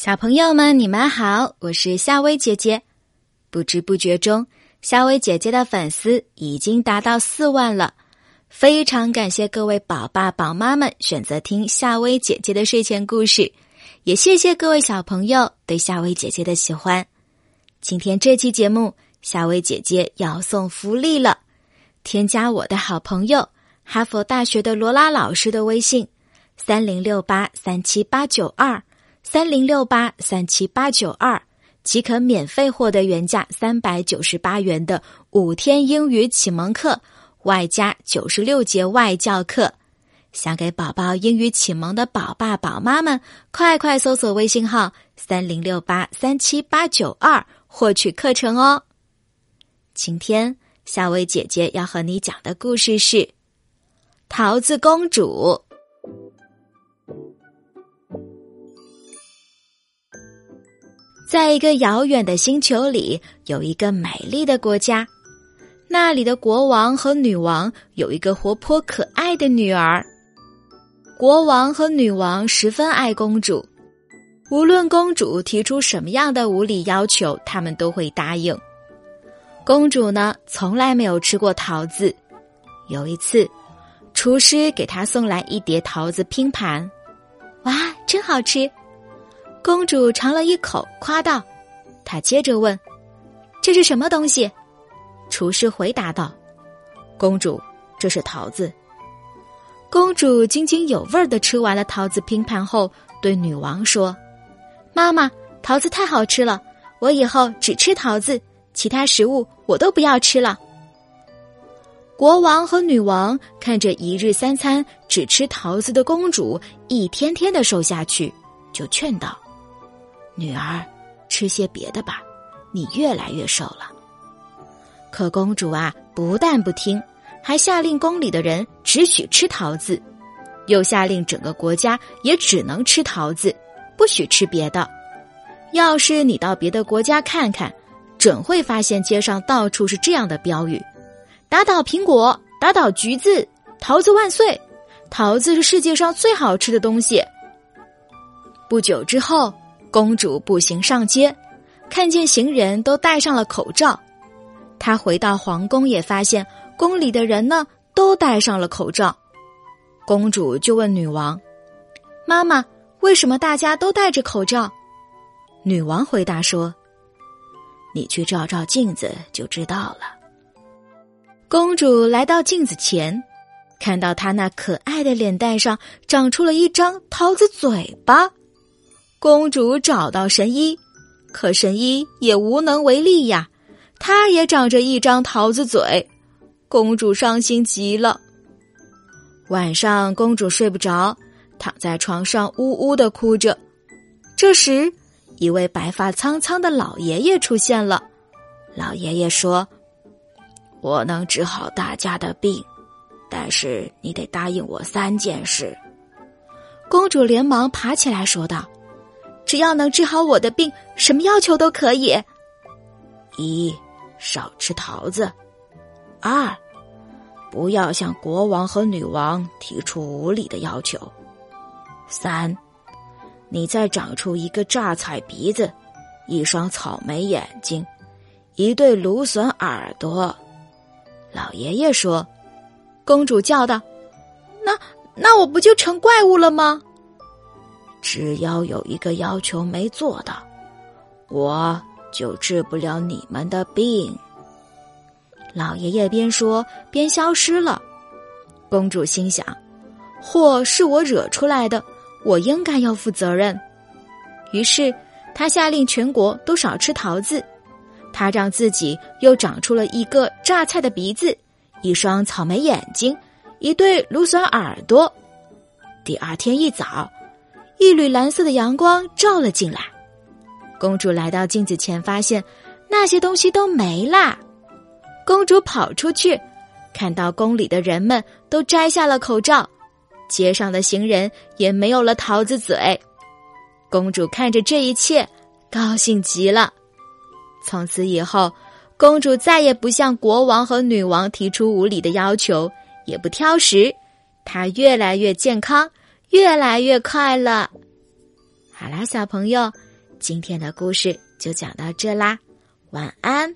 小朋友们，你们好，我是夏薇姐姐。不知不觉中，夏薇姐姐的粉丝已经达到四万了，非常感谢各位宝爸宝妈们选择听夏薇姐姐的睡前故事，也谢谢各位小朋友对夏薇姐姐的喜欢。今天这期节目，夏薇姐姐要送福利了，添加我的好朋友哈佛大学的罗拉老师的微信：三零六八三七八九二。三零六八三七八九二即可免费获得原价三百九十八元的五天英语启蒙课，外加九十六节外教课。想给宝宝英语启蒙的宝爸宝妈们，快快搜索微信号三零六八三七八九二获取课程哦。今天夏薇姐姐要和你讲的故事是《桃子公主》。在一个遥远的星球里，有一个美丽的国家。那里的国王和女王有一个活泼可爱的女儿。国王和女王十分爱公主，无论公主提出什么样的无理要求，他们都会答应。公主呢，从来没有吃过桃子。有一次，厨师给她送来一碟桃子拼盘，哇，真好吃！公主尝了一口，夸道：“她接着问，这是什么东西？”厨师回答道：“公主，这是桃子。”公主津津有味的吃完了桃子拼盘后，对女王说：“妈妈，桃子太好吃了，我以后只吃桃子，其他食物我都不要吃了。”国王和女王看着一日三餐只吃桃子的公主一天天的瘦下去，就劝道。女儿，吃些别的吧，你越来越瘦了。可公主啊，不但不听，还下令宫里的人只许吃桃子，又下令整个国家也只能吃桃子，不许吃别的。要是你到别的国家看看，准会发现街上到处是这样的标语：“打倒苹果，打倒橘子，桃子万岁！桃子是世界上最好吃的东西。”不久之后。公主步行上街，看见行人都戴上了口罩。她回到皇宫，也发现宫里的人呢都戴上了口罩。公主就问女王：“妈妈，为什么大家都戴着口罩？”女王回答说：“你去照照镜子就知道了。”公主来到镜子前，看到她那可爱的脸蛋上长出了一张桃子嘴巴。公主找到神医，可神医也无能为力呀。他也长着一张桃子嘴，公主伤心极了。晚上，公主睡不着，躺在床上呜呜的哭着。这时，一位白发苍苍的老爷爷出现了。老爷爷说：“我能治好大家的病，但是你得答应我三件事。”公主连忙爬起来说道。只要能治好我的病，什么要求都可以。一，少吃桃子；二，不要向国王和女王提出无理的要求；三，你再长出一个榨菜鼻子，一双草莓眼睛，一对芦笋耳朵。老爷爷说：“公主叫道，那那我不就成怪物了吗？”只要有一个要求没做到，我就治不了你们的病。老爷爷边说边消失了。公主心想：祸是我惹出来的，我应该要负责任。于是，她下令全国都少吃桃子。她让自己又长出了一个榨菜的鼻子，一双草莓眼睛，一对芦笋耳朵。第二天一早。一缕蓝色的阳光照了进来，公主来到镜子前，发现那些东西都没啦。公主跑出去，看到宫里的人们都摘下了口罩，街上的行人也没有了桃子嘴。公主看着这一切，高兴极了。从此以后，公主再也不向国王和女王提出无理的要求，也不挑食，她越来越健康。越来越快乐。好啦，小朋友，今天的故事就讲到这啦，晚安。